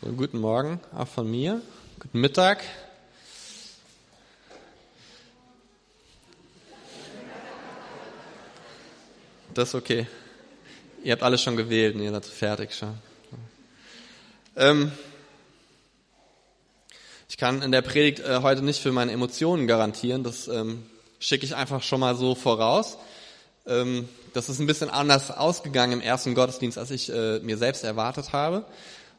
So, guten Morgen auch von mir. Guten Mittag. Das ist okay. Ihr habt alles schon gewählt und ihr seid fertig schon. Ähm, ich kann in der Predigt äh, heute nicht für meine Emotionen garantieren. Das ähm, schicke ich einfach schon mal so voraus. Ähm, das ist ein bisschen anders ausgegangen im ersten Gottesdienst, als ich äh, mir selbst erwartet habe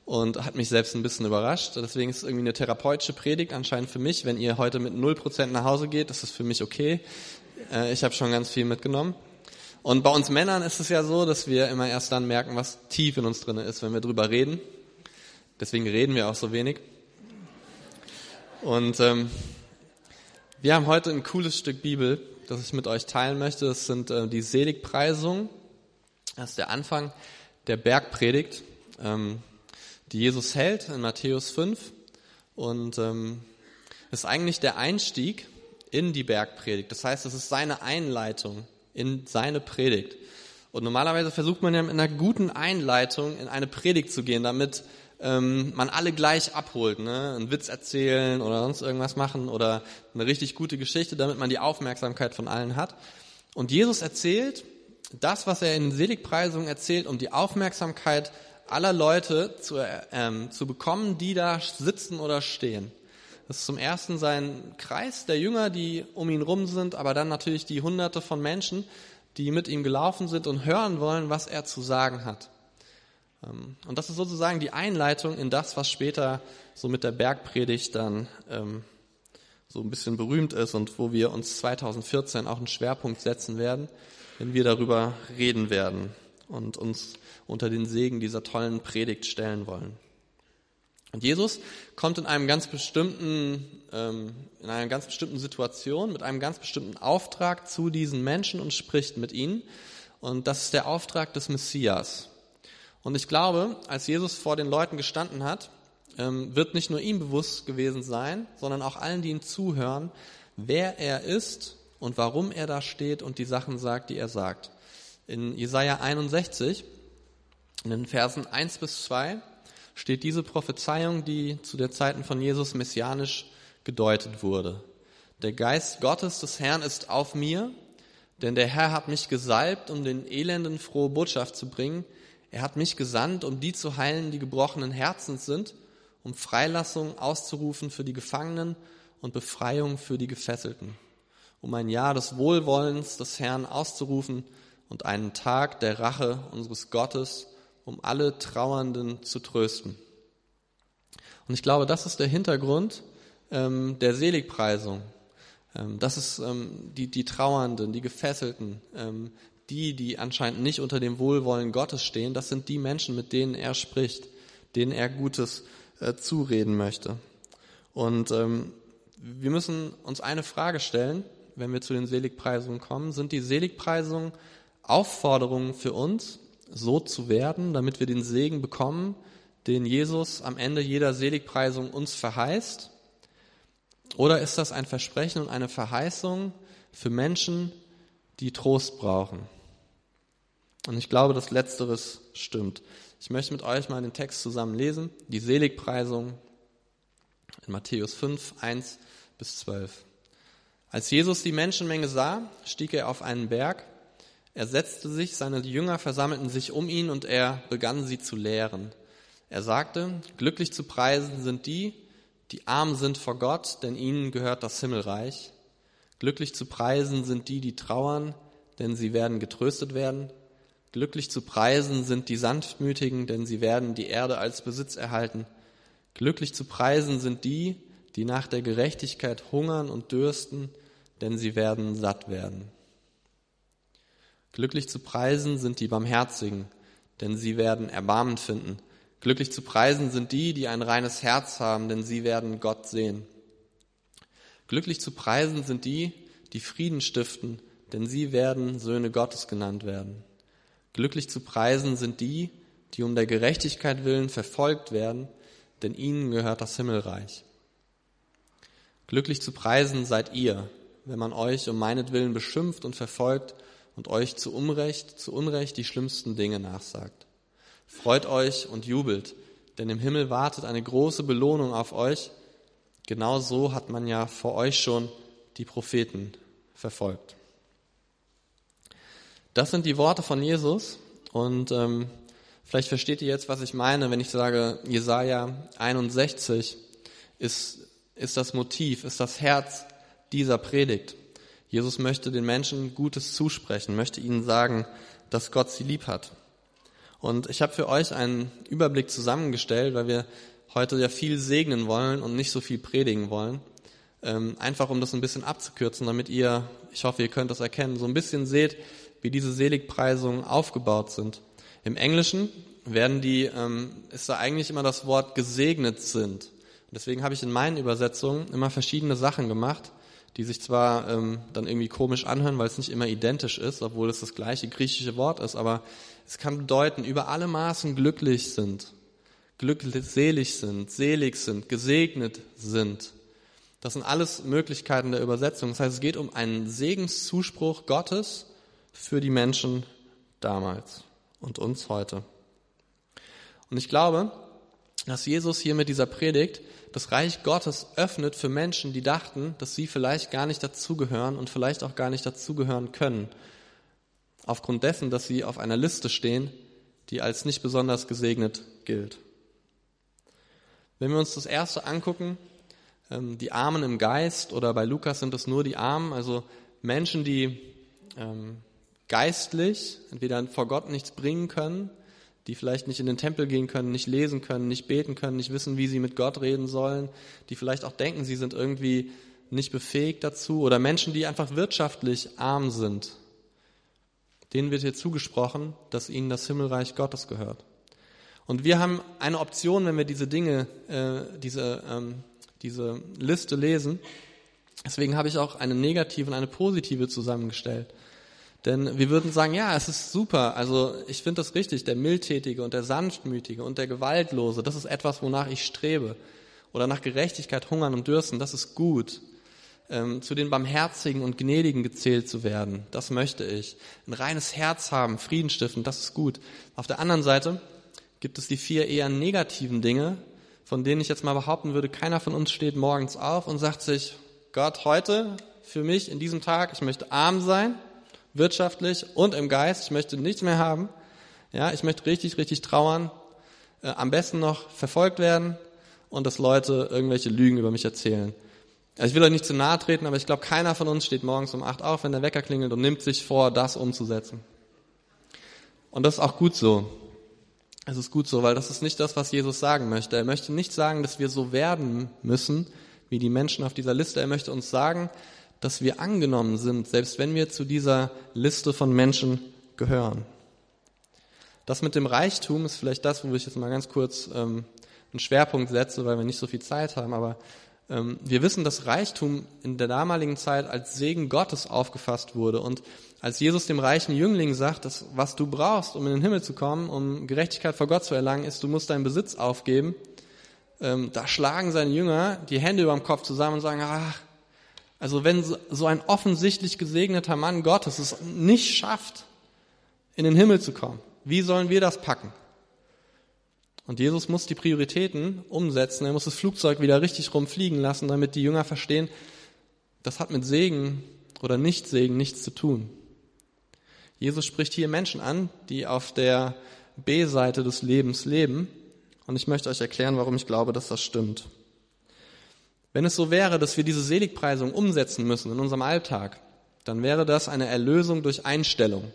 und hat mich selbst ein bisschen überrascht. Deswegen ist es irgendwie eine therapeutische Predigt anscheinend für mich. Wenn ihr heute mit 0% nach Hause geht, ist das für mich okay. Äh, ich habe schon ganz viel mitgenommen. Und bei uns Männern ist es ja so, dass wir immer erst dann merken, was tief in uns drin ist, wenn wir drüber reden. Deswegen reden wir auch so wenig. Und ähm, wir haben heute ein cooles Stück Bibel, das ich mit euch teilen möchte. Das sind äh, die Seligpreisungen. Das ist der Anfang der Bergpredigt. Ähm, die Jesus hält in Matthäus 5 und ähm, ist eigentlich der Einstieg in die Bergpredigt. Das heißt, es ist seine Einleitung in seine Predigt. Und normalerweise versucht man ja mit einer guten Einleitung in eine Predigt zu gehen, damit ähm, man alle gleich abholt, ne? einen Witz erzählen oder sonst irgendwas machen oder eine richtig gute Geschichte, damit man die Aufmerksamkeit von allen hat. Und Jesus erzählt das, was er in Seligpreisungen erzählt, um die Aufmerksamkeit aller Leute zu, ähm, zu bekommen, die da sitzen oder stehen. Das ist zum ersten sein Kreis der Jünger, die um ihn rum sind, aber dann natürlich die Hunderte von Menschen, die mit ihm gelaufen sind und hören wollen, was er zu sagen hat. Ähm, und das ist sozusagen die Einleitung in das, was später so mit der Bergpredigt dann ähm, so ein bisschen berühmt ist und wo wir uns 2014 auch einen Schwerpunkt setzen werden, wenn wir darüber reden werden und uns unter den Segen dieser tollen Predigt stellen wollen. Und Jesus kommt in einem ganz bestimmten, ähm, in einer ganz bestimmten Situation mit einem ganz bestimmten Auftrag zu diesen Menschen und spricht mit ihnen. Und das ist der Auftrag des Messias. Und ich glaube, als Jesus vor den Leuten gestanden hat, ähm, wird nicht nur ihm bewusst gewesen sein, sondern auch allen, die ihm zuhören, wer er ist und warum er da steht und die Sachen sagt, die er sagt. In Jesaja 61 in den Versen 1 bis 2 steht diese Prophezeiung, die zu der Zeiten von Jesus messianisch gedeutet wurde. Der Geist Gottes des Herrn ist auf mir, denn der Herr hat mich gesalbt, um den Elenden frohe Botschaft zu bringen. Er hat mich gesandt, um die zu heilen, die gebrochenen Herzens sind, um Freilassung auszurufen für die Gefangenen und Befreiung für die Gefesselten, um ein Jahr des Wohlwollens des Herrn auszurufen und einen Tag der Rache unseres Gottes um alle Trauernden zu trösten. Und ich glaube, das ist der Hintergrund ähm, der Seligpreisung. Ähm, das ist ähm, die, die Trauernden, die Gefesselten, ähm, die, die anscheinend nicht unter dem Wohlwollen Gottes stehen. Das sind die Menschen, mit denen er spricht, denen er Gutes äh, zureden möchte. Und ähm, wir müssen uns eine Frage stellen, wenn wir zu den Seligpreisungen kommen. Sind die Seligpreisungen Aufforderungen für uns, so zu werden, damit wir den Segen bekommen, den Jesus am Ende jeder Seligpreisung uns verheißt? Oder ist das ein Versprechen und eine Verheißung für Menschen, die Trost brauchen? Und ich glaube, dass letzteres stimmt. Ich möchte mit euch mal den Text zusammen lesen, die Seligpreisung in Matthäus 5, 1 bis 12. Als Jesus die Menschenmenge sah, stieg er auf einen Berg er setzte sich, seine Jünger versammelten sich um ihn und er begann sie zu lehren. Er sagte, glücklich zu preisen sind die, die arm sind vor Gott, denn ihnen gehört das Himmelreich. Glücklich zu preisen sind die, die trauern, denn sie werden getröstet werden. Glücklich zu preisen sind die Sanftmütigen, denn sie werden die Erde als Besitz erhalten. Glücklich zu preisen sind die, die nach der Gerechtigkeit hungern und dürsten, denn sie werden satt werden. Glücklich zu preisen sind die Barmherzigen, denn sie werden Erbarmen finden. Glücklich zu preisen sind die, die ein reines Herz haben, denn sie werden Gott sehen. Glücklich zu preisen sind die, die Frieden stiften, denn sie werden Söhne Gottes genannt werden. Glücklich zu preisen sind die, die um der Gerechtigkeit willen verfolgt werden, denn ihnen gehört das Himmelreich. Glücklich zu preisen seid ihr, wenn man euch um meinetwillen beschimpft und verfolgt und euch zu Unrecht, zu Unrecht die schlimmsten Dinge nachsagt. Freut euch und jubelt, denn im Himmel wartet eine große Belohnung auf euch. Genau so hat man ja vor euch schon die Propheten verfolgt. Das sind die Worte von Jesus und ähm, vielleicht versteht ihr jetzt, was ich meine, wenn ich sage, Jesaja 61 ist, ist das Motiv, ist das Herz dieser Predigt. Jesus möchte den Menschen Gutes zusprechen, möchte ihnen sagen, dass Gott sie lieb hat. Und ich habe für euch einen Überblick zusammengestellt, weil wir heute ja viel segnen wollen und nicht so viel predigen wollen. Ähm, einfach um das ein bisschen abzukürzen, damit ihr, ich hoffe, ihr könnt das erkennen, so ein bisschen seht, wie diese Seligpreisungen aufgebaut sind. Im Englischen werden die, ähm, ist da eigentlich immer das Wort gesegnet sind. Deswegen habe ich in meinen Übersetzungen immer verschiedene Sachen gemacht, die sich zwar ähm, dann irgendwie komisch anhören, weil es nicht immer identisch ist, obwohl es das gleiche griechische Wort ist, aber es kann bedeuten, über alle Maßen glücklich sind, glückselig sind, selig sind, gesegnet sind. Das sind alles Möglichkeiten der Übersetzung. Das heißt, es geht um einen Segenszuspruch Gottes für die Menschen damals und uns heute. Und ich glaube, dass Jesus hier mit dieser Predigt das Reich Gottes öffnet für Menschen, die dachten, dass sie vielleicht gar nicht dazugehören und vielleicht auch gar nicht dazugehören können. Aufgrund dessen, dass sie auf einer Liste stehen, die als nicht besonders gesegnet gilt. Wenn wir uns das erste angucken, ähm, die Armen im Geist oder bei Lukas sind es nur die Armen, also Menschen, die ähm, geistlich entweder vor Gott nichts bringen können, die vielleicht nicht in den Tempel gehen können, nicht lesen können, nicht beten können, nicht wissen, wie sie mit Gott reden sollen, die vielleicht auch denken, sie sind irgendwie nicht befähigt dazu, oder Menschen, die einfach wirtschaftlich arm sind. Denen wird hier zugesprochen, dass ihnen das Himmelreich Gottes gehört. Und wir haben eine Option, wenn wir diese Dinge, äh, diese, ähm, diese Liste lesen. Deswegen habe ich auch eine negative und eine positive zusammengestellt. Denn wir würden sagen, ja, es ist super. Also ich finde das richtig. Der Mildtätige und der Sanftmütige und der Gewaltlose, das ist etwas, wonach ich strebe. Oder nach Gerechtigkeit hungern und dürsten, das ist gut. Ähm, zu den Barmherzigen und Gnädigen gezählt zu werden, das möchte ich. Ein reines Herz haben, Frieden stiften, das ist gut. Auf der anderen Seite gibt es die vier eher negativen Dinge, von denen ich jetzt mal behaupten würde, keiner von uns steht morgens auf und sagt sich, Gott, heute für mich in diesem Tag, ich möchte arm sein, wirtschaftlich und im Geist. Ich möchte nichts mehr haben. Ja, ich möchte richtig, richtig trauern. Äh, am besten noch verfolgt werden und dass Leute irgendwelche Lügen über mich erzählen. Also ich will euch nicht zu nahe treten, aber ich glaube, keiner von uns steht morgens um acht auf, wenn der Wecker klingelt und nimmt sich vor, das umzusetzen. Und das ist auch gut so. Es ist gut so, weil das ist nicht das, was Jesus sagen möchte. Er möchte nicht sagen, dass wir so werden müssen, wie die Menschen auf dieser Liste. Er möchte uns sagen, dass wir angenommen sind, selbst wenn wir zu dieser Liste von Menschen gehören. Das mit dem Reichtum ist vielleicht das, wo ich jetzt mal ganz kurz ähm, einen Schwerpunkt setze, weil wir nicht so viel Zeit haben. Aber ähm, wir wissen, dass Reichtum in der damaligen Zeit als Segen Gottes aufgefasst wurde. Und als Jesus dem reichen Jüngling sagt, dass was du brauchst, um in den Himmel zu kommen, um Gerechtigkeit vor Gott zu erlangen, ist, du musst deinen Besitz aufgeben. Ähm, da schlagen seine Jünger die Hände über dem Kopf zusammen und sagen, ach, also wenn so ein offensichtlich gesegneter Mann Gottes es nicht schafft, in den Himmel zu kommen, wie sollen wir das packen? Und Jesus muss die Prioritäten umsetzen. Er muss das Flugzeug wieder richtig rumfliegen lassen, damit die Jünger verstehen, das hat mit Segen oder Nichtsegen nichts zu tun. Jesus spricht hier Menschen an, die auf der B-Seite des Lebens leben. Und ich möchte euch erklären, warum ich glaube, dass das stimmt. Wenn es so wäre, dass wir diese Seligpreisung umsetzen müssen in unserem Alltag, dann wäre das eine Erlösung durch Einstellung.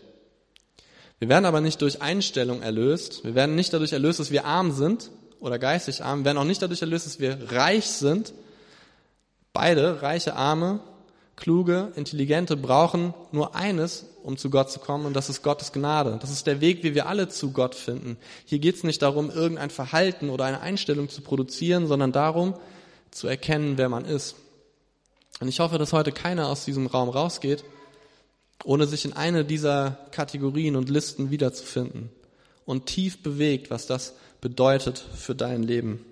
Wir werden aber nicht durch Einstellung erlöst. Wir werden nicht dadurch erlöst, dass wir arm sind oder geistig arm. Wir werden auch nicht dadurch erlöst, dass wir reich sind. Beide, reiche, arme, kluge, intelligente, brauchen nur eines, um zu Gott zu kommen, und das ist Gottes Gnade. Das ist der Weg, wie wir alle zu Gott finden. Hier geht es nicht darum, irgendein Verhalten oder eine Einstellung zu produzieren, sondern darum, zu erkennen, wer man ist. Und ich hoffe, dass heute keiner aus diesem Raum rausgeht, ohne sich in eine dieser Kategorien und Listen wiederzufinden und tief bewegt, was das bedeutet für dein Leben.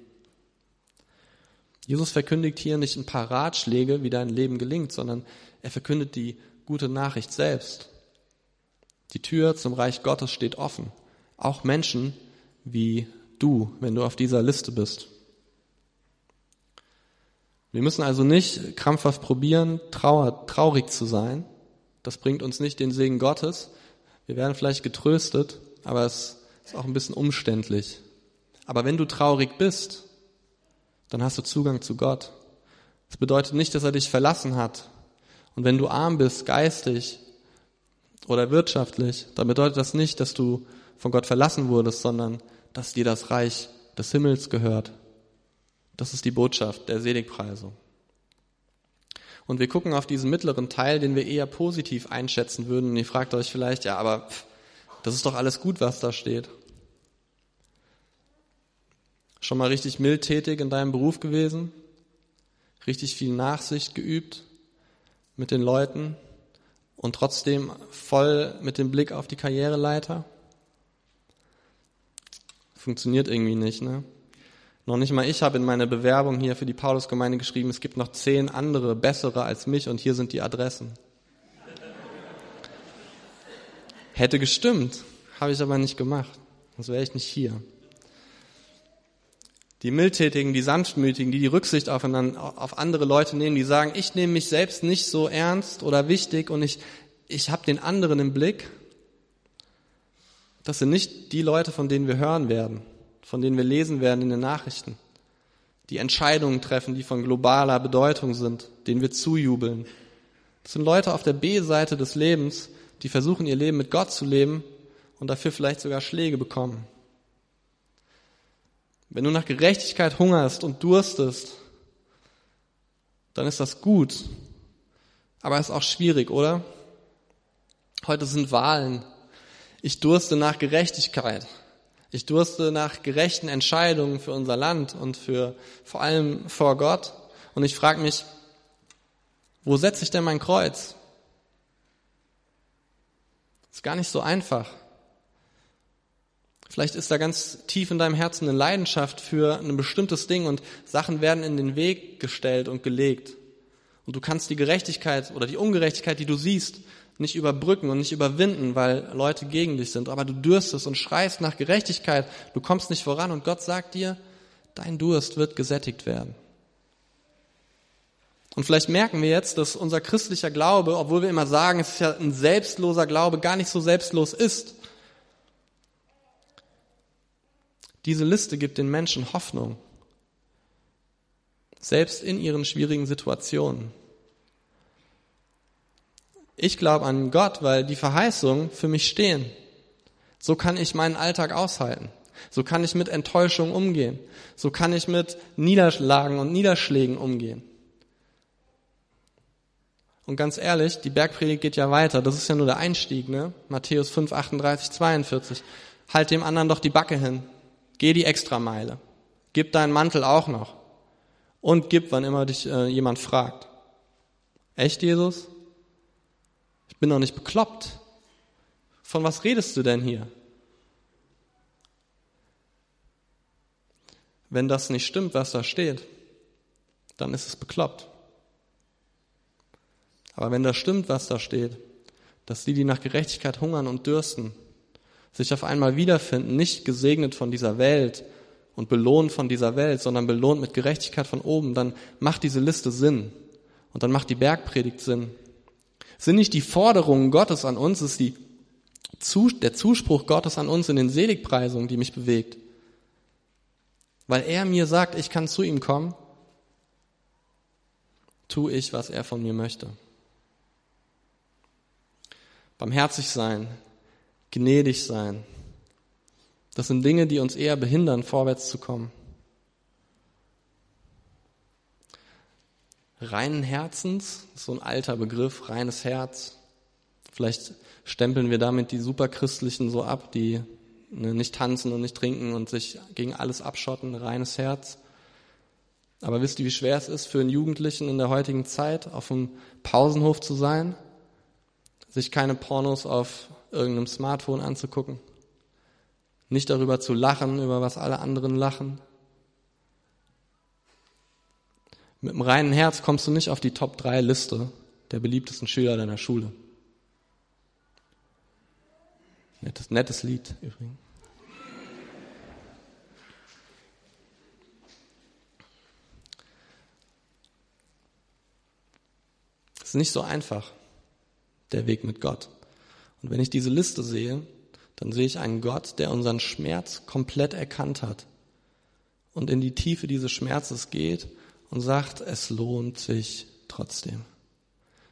Jesus verkündigt hier nicht ein paar Ratschläge, wie dein Leben gelingt, sondern er verkündet die gute Nachricht selbst. Die Tür zum Reich Gottes steht offen. Auch Menschen wie du, wenn du auf dieser Liste bist. Wir müssen also nicht krampfhaft probieren, trauer, traurig zu sein. Das bringt uns nicht den Segen Gottes. Wir werden vielleicht getröstet, aber es ist auch ein bisschen umständlich. Aber wenn du traurig bist, dann hast du Zugang zu Gott. Das bedeutet nicht, dass er dich verlassen hat. Und wenn du arm bist, geistig oder wirtschaftlich, dann bedeutet das nicht, dass du von Gott verlassen wurdest, sondern dass dir das Reich des Himmels gehört. Das ist die Botschaft der Seligpreisung. Und wir gucken auf diesen mittleren Teil, den wir eher positiv einschätzen würden. Und ihr fragt euch vielleicht, ja, aber pff, das ist doch alles gut, was da steht. Schon mal richtig mildtätig in deinem Beruf gewesen? Richtig viel Nachsicht geübt mit den Leuten und trotzdem voll mit dem Blick auf die Karriereleiter? Funktioniert irgendwie nicht, ne? Noch nicht mal ich habe in meiner Bewerbung hier für die Paulusgemeinde geschrieben, es gibt noch zehn andere, bessere als mich und hier sind die Adressen. Hätte gestimmt, habe ich aber nicht gemacht. Sonst wäre ich nicht hier. Die Mildtätigen, die Sanftmütigen, die die Rücksicht auf, andere Leute nehmen, die sagen, ich nehme mich selbst nicht so ernst oder wichtig und ich, ich habe den anderen im Blick. Das sind nicht die Leute, von denen wir hören werden von denen wir lesen werden in den Nachrichten, die Entscheidungen treffen, die von globaler Bedeutung sind, denen wir zujubeln. Das sind Leute auf der B-Seite des Lebens, die versuchen, ihr Leben mit Gott zu leben und dafür vielleicht sogar Schläge bekommen. Wenn du nach Gerechtigkeit hungerst und durstest, dann ist das gut. Aber es ist auch schwierig, oder? Heute sind Wahlen. Ich durste nach Gerechtigkeit. Ich durste nach gerechten Entscheidungen für unser Land und für vor allem vor Gott. Und ich frage mich, wo setze ich denn mein Kreuz? Ist gar nicht so einfach. Vielleicht ist da ganz tief in deinem Herzen eine Leidenschaft für ein bestimmtes Ding und Sachen werden in den Weg gestellt und gelegt. Und du kannst die Gerechtigkeit oder die Ungerechtigkeit, die du siehst, nicht überbrücken und nicht überwinden, weil Leute gegen dich sind, aber du dürstest und schreist nach Gerechtigkeit, du kommst nicht voran und Gott sagt dir, dein Durst wird gesättigt werden. Und vielleicht merken wir jetzt, dass unser christlicher Glaube, obwohl wir immer sagen, es ist ja ein selbstloser Glaube, gar nicht so selbstlos ist. Diese Liste gibt den Menschen Hoffnung, selbst in ihren schwierigen Situationen. Ich glaube an Gott, weil die Verheißungen für mich stehen. So kann ich meinen Alltag aushalten. So kann ich mit Enttäuschung umgehen. So kann ich mit Niederlagen und Niederschlägen umgehen. Und ganz ehrlich, die Bergpredigt geht ja weiter. Das ist ja nur der Einstieg, ne? Matthäus 5, 38, 42. Halt dem anderen doch die Backe hin. Geh die Extrameile. Gib deinen Mantel auch noch. Und gib, wann immer dich äh, jemand fragt. Echt, Jesus? bin doch nicht bekloppt. Von was redest du denn hier? Wenn das nicht stimmt, was da steht, dann ist es bekloppt. Aber wenn das stimmt, was da steht, dass die, die nach Gerechtigkeit hungern und dürsten, sich auf einmal wiederfinden, nicht gesegnet von dieser Welt und belohnt von dieser Welt, sondern belohnt mit Gerechtigkeit von oben, dann macht diese Liste Sinn. Und dann macht die Bergpredigt Sinn sind nicht die Forderungen Gottes an uns, es ist die, der Zuspruch Gottes an uns in den Seligpreisungen, die mich bewegt. Weil er mir sagt, ich kann zu ihm kommen, tue ich, was er von mir möchte. Barmherzig sein, gnädig sein, das sind Dinge, die uns eher behindern, vorwärts zu kommen. reinen Herzens, so ein alter Begriff, reines Herz. Vielleicht stempeln wir damit die Superchristlichen so ab, die ne, nicht tanzen und nicht trinken und sich gegen alles abschotten, reines Herz. Aber wisst ihr, wie schwer es ist für einen Jugendlichen in der heutigen Zeit, auf dem Pausenhof zu sein, sich keine Pornos auf irgendeinem Smartphone anzugucken, nicht darüber zu lachen, über was alle anderen lachen. Mit einem reinen Herz kommst du nicht auf die Top-3-Liste der beliebtesten Schüler deiner Schule. Nettes, nettes Lied übrigens. Es ist nicht so einfach, der Weg mit Gott. Und wenn ich diese Liste sehe, dann sehe ich einen Gott, der unseren Schmerz komplett erkannt hat und in die Tiefe dieses Schmerzes geht und sagt, es lohnt sich trotzdem.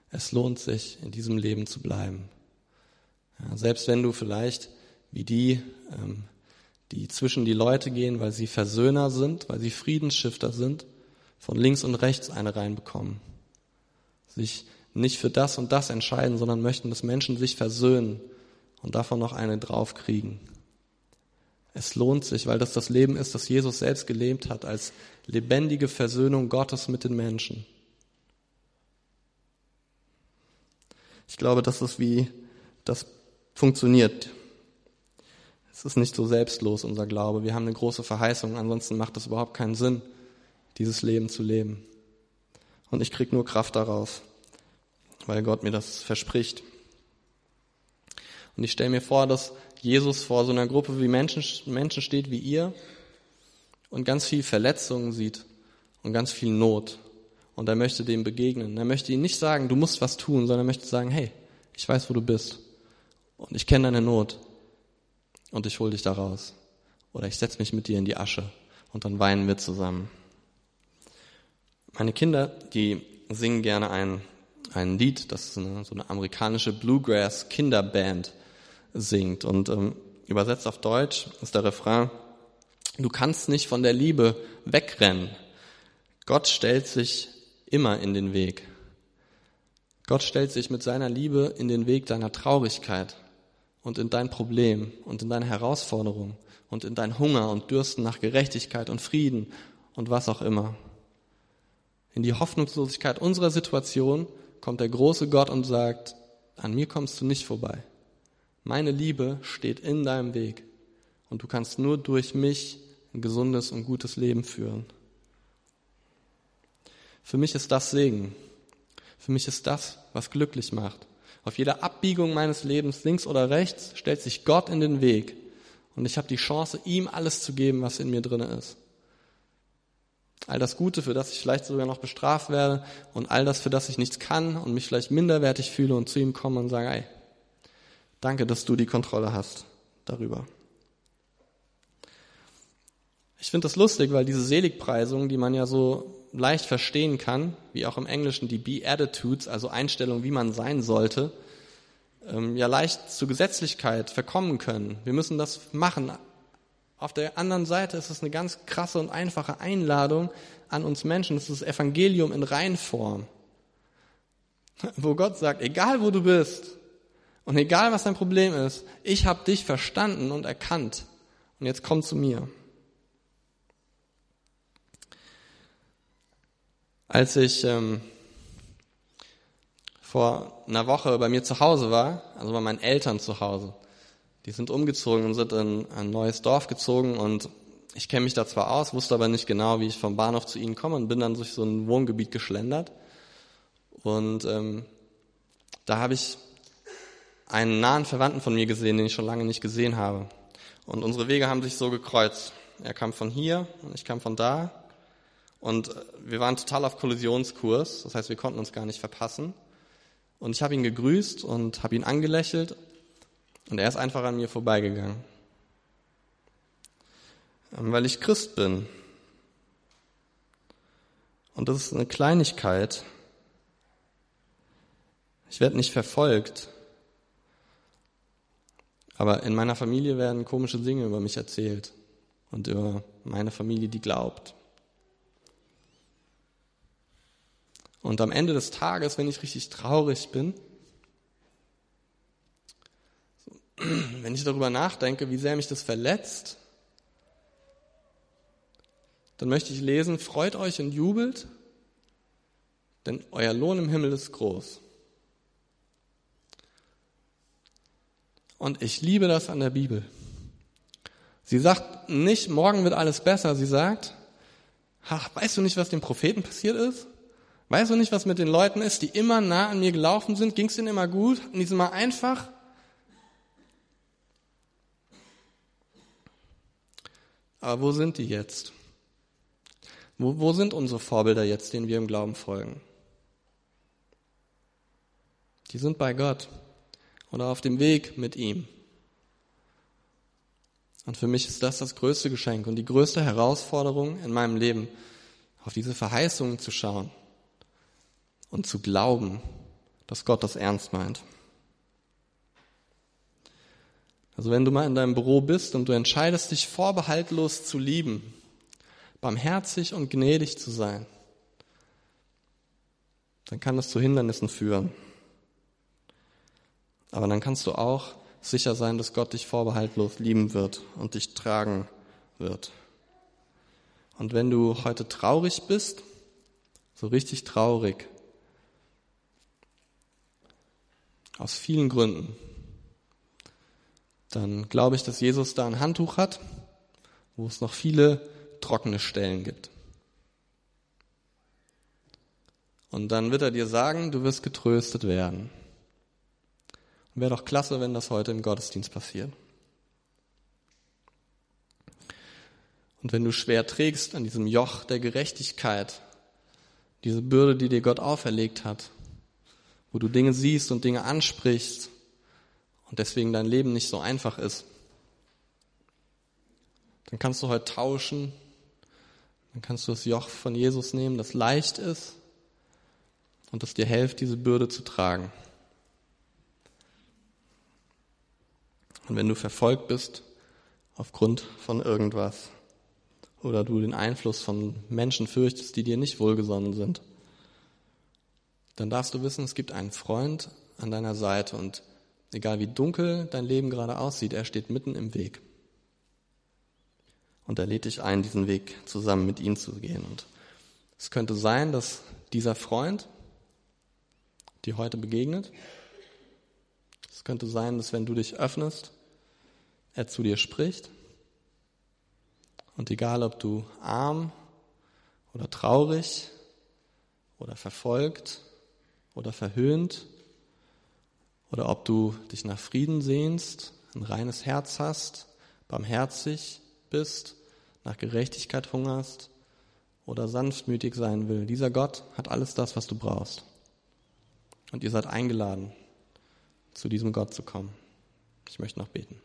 Es lohnt sich, in diesem Leben zu bleiben. Ja, selbst wenn du vielleicht wie die, ähm, die zwischen die Leute gehen, weil sie Versöhner sind, weil sie Friedensstifter sind, von links und rechts eine reinbekommen. Sich nicht für das und das entscheiden, sondern möchten, dass Menschen sich versöhnen und davon noch eine draufkriegen. Es lohnt sich, weil das das Leben ist, das Jesus selbst gelebt hat, als lebendige Versöhnung Gottes mit den Menschen. Ich glaube, das ist wie das funktioniert. Es ist nicht so selbstlos, unser Glaube. Wir haben eine große Verheißung, ansonsten macht es überhaupt keinen Sinn, dieses Leben zu leben. Und ich krieg nur Kraft daraus, weil Gott mir das verspricht. Und ich stelle mir vor, dass Jesus vor so einer Gruppe wie Menschen, Menschen steht wie ihr und ganz viel Verletzungen sieht und ganz viel Not. Und er möchte dem begegnen. Er möchte ihnen nicht sagen, du musst was tun, sondern er möchte sagen, hey, ich weiß, wo du bist. Und ich kenne deine Not. Und ich hole dich da raus. Oder ich setze mich mit dir in die Asche. Und dann weinen wir zusammen. Meine Kinder, die singen gerne ein, ein Lied, das eine, so eine amerikanische Bluegrass-Kinderband singt. Und ähm, übersetzt auf Deutsch ist der Refrain, du kannst nicht von der Liebe wegrennen. Gott stellt sich immer in den Weg. Gott stellt sich mit seiner Liebe in den Weg deiner Traurigkeit und in dein Problem und in deine Herausforderung und in dein Hunger und Dürsten nach Gerechtigkeit und Frieden und was auch immer. In die Hoffnungslosigkeit unserer Situation kommt der große Gott und sagt, an mir kommst du nicht vorbei. Meine Liebe steht in deinem Weg und du kannst nur durch mich ein gesundes und gutes Leben führen. Für mich ist das Segen. Für mich ist das, was glücklich macht. Auf jeder Abbiegung meines Lebens, links oder rechts, stellt sich Gott in den Weg und ich habe die Chance, ihm alles zu geben, was in mir drin ist. All das Gute, für das ich vielleicht sogar noch bestraft werde und all das, für das ich nichts kann und mich vielleicht minderwertig fühle und zu ihm komme und sage, ey, Danke, dass du die Kontrolle hast darüber. Ich finde das lustig, weil diese Seligpreisung, die man ja so leicht verstehen kann, wie auch im Englischen die Be-Attitudes, also Einstellungen, wie man sein sollte, ähm, ja leicht zur Gesetzlichkeit verkommen können. Wir müssen das machen. Auf der anderen Seite ist es eine ganz krasse und einfache Einladung an uns Menschen. Es ist das Evangelium in Reinform. Wo Gott sagt, egal wo du bist, und egal, was dein Problem ist, ich habe dich verstanden und erkannt. Und jetzt komm zu mir. Als ich ähm, vor einer Woche bei mir zu Hause war, also bei meinen Eltern zu Hause, die sind umgezogen und sind in ein neues Dorf gezogen und ich kenne mich da zwar aus, wusste aber nicht genau, wie ich vom Bahnhof zu ihnen komme und bin dann durch so ein Wohngebiet geschlendert. Und ähm, da habe ich einen nahen Verwandten von mir gesehen, den ich schon lange nicht gesehen habe. Und unsere Wege haben sich so gekreuzt. Er kam von hier und ich kam von da. Und äh, wir waren total auf Kollisionskurs. Das heißt, wir konnten uns gar nicht verpassen. Und ich habe ihn gegrüßt und habe ihn angelächelt. Und er ist einfach an mir vorbeigegangen. Ähm, weil ich Christ bin. Und das ist eine Kleinigkeit. Ich werde nicht verfolgt. Aber in meiner Familie werden komische Dinge über mich erzählt und über meine Familie, die glaubt. Und am Ende des Tages, wenn ich richtig traurig bin, wenn ich darüber nachdenke, wie sehr mich das verletzt, dann möchte ich lesen, freut euch und jubelt, denn euer Lohn im Himmel ist groß. Und ich liebe das an der Bibel. Sie sagt nicht, morgen wird alles besser. Sie sagt, ach, weißt du nicht, was dem Propheten passiert ist? Weißt du nicht, was mit den Leuten ist, die immer nah an mir gelaufen sind? Ging es denen immer gut? Hatten die es immer einfach? Aber wo sind die jetzt? Wo, wo sind unsere Vorbilder jetzt, denen wir im Glauben folgen? Die sind bei Gott oder auf dem Weg mit ihm. Und für mich ist das das größte Geschenk und die größte Herausforderung in meinem Leben, auf diese Verheißungen zu schauen und zu glauben, dass Gott das ernst meint. Also wenn du mal in deinem Büro bist und du entscheidest dich vorbehaltlos zu lieben, barmherzig und gnädig zu sein, dann kann das zu Hindernissen führen. Aber dann kannst du auch sicher sein, dass Gott dich vorbehaltlos lieben wird und dich tragen wird. Und wenn du heute traurig bist, so richtig traurig, aus vielen Gründen, dann glaube ich, dass Jesus da ein Handtuch hat, wo es noch viele trockene Stellen gibt. Und dann wird er dir sagen, du wirst getröstet werden. Wäre doch klasse, wenn das heute im Gottesdienst passiert. Und wenn du schwer trägst an diesem Joch der Gerechtigkeit, diese Bürde, die dir Gott auferlegt hat, wo du Dinge siehst und Dinge ansprichst und deswegen dein Leben nicht so einfach ist, dann kannst du heute tauschen, dann kannst du das Joch von Jesus nehmen, das leicht ist und das dir hilft, diese Bürde zu tragen. Und wenn du verfolgt bist aufgrund von irgendwas oder du den Einfluss von Menschen fürchtest, die dir nicht wohlgesonnen sind, dann darfst du wissen, es gibt einen Freund an deiner Seite und egal wie dunkel dein Leben gerade aussieht, er steht mitten im Weg. Und er lädt dich ein, diesen Weg zusammen mit ihm zu gehen. Und es könnte sein, dass dieser Freund dir heute begegnet. Es könnte sein, dass wenn du dich öffnest, er zu dir spricht. Und egal, ob du arm oder traurig oder verfolgt oder verhöhnt oder ob du dich nach Frieden sehnst, ein reines Herz hast, barmherzig bist, nach Gerechtigkeit hungerst oder sanftmütig sein will. Dieser Gott hat alles das, was du brauchst. Und ihr seid eingeladen, zu diesem Gott zu kommen. Ich möchte noch beten.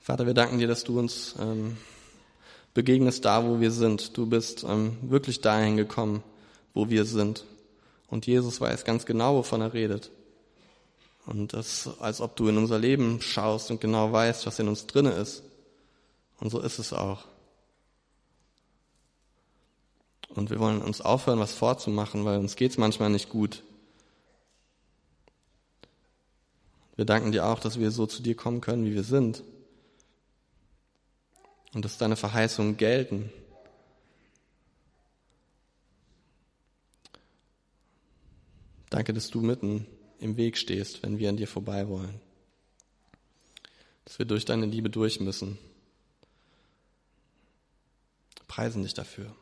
Vater, wir danken dir, dass du uns ähm, begegnest da, wo wir sind. Du bist ähm, wirklich dahin gekommen, wo wir sind. Und Jesus weiß ganz genau, wovon er redet. Und das, als ob du in unser Leben schaust und genau weißt, was in uns drinne ist. Und so ist es auch. Und wir wollen uns aufhören, was vorzumachen, weil uns geht's manchmal nicht gut. Wir danken dir auch, dass wir so zu dir kommen können, wie wir sind und dass deine Verheißungen gelten. Danke, dass du mitten im Weg stehst, wenn wir an dir vorbei wollen. Dass wir durch deine Liebe durch müssen. Preisen dich dafür.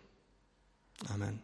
Amen.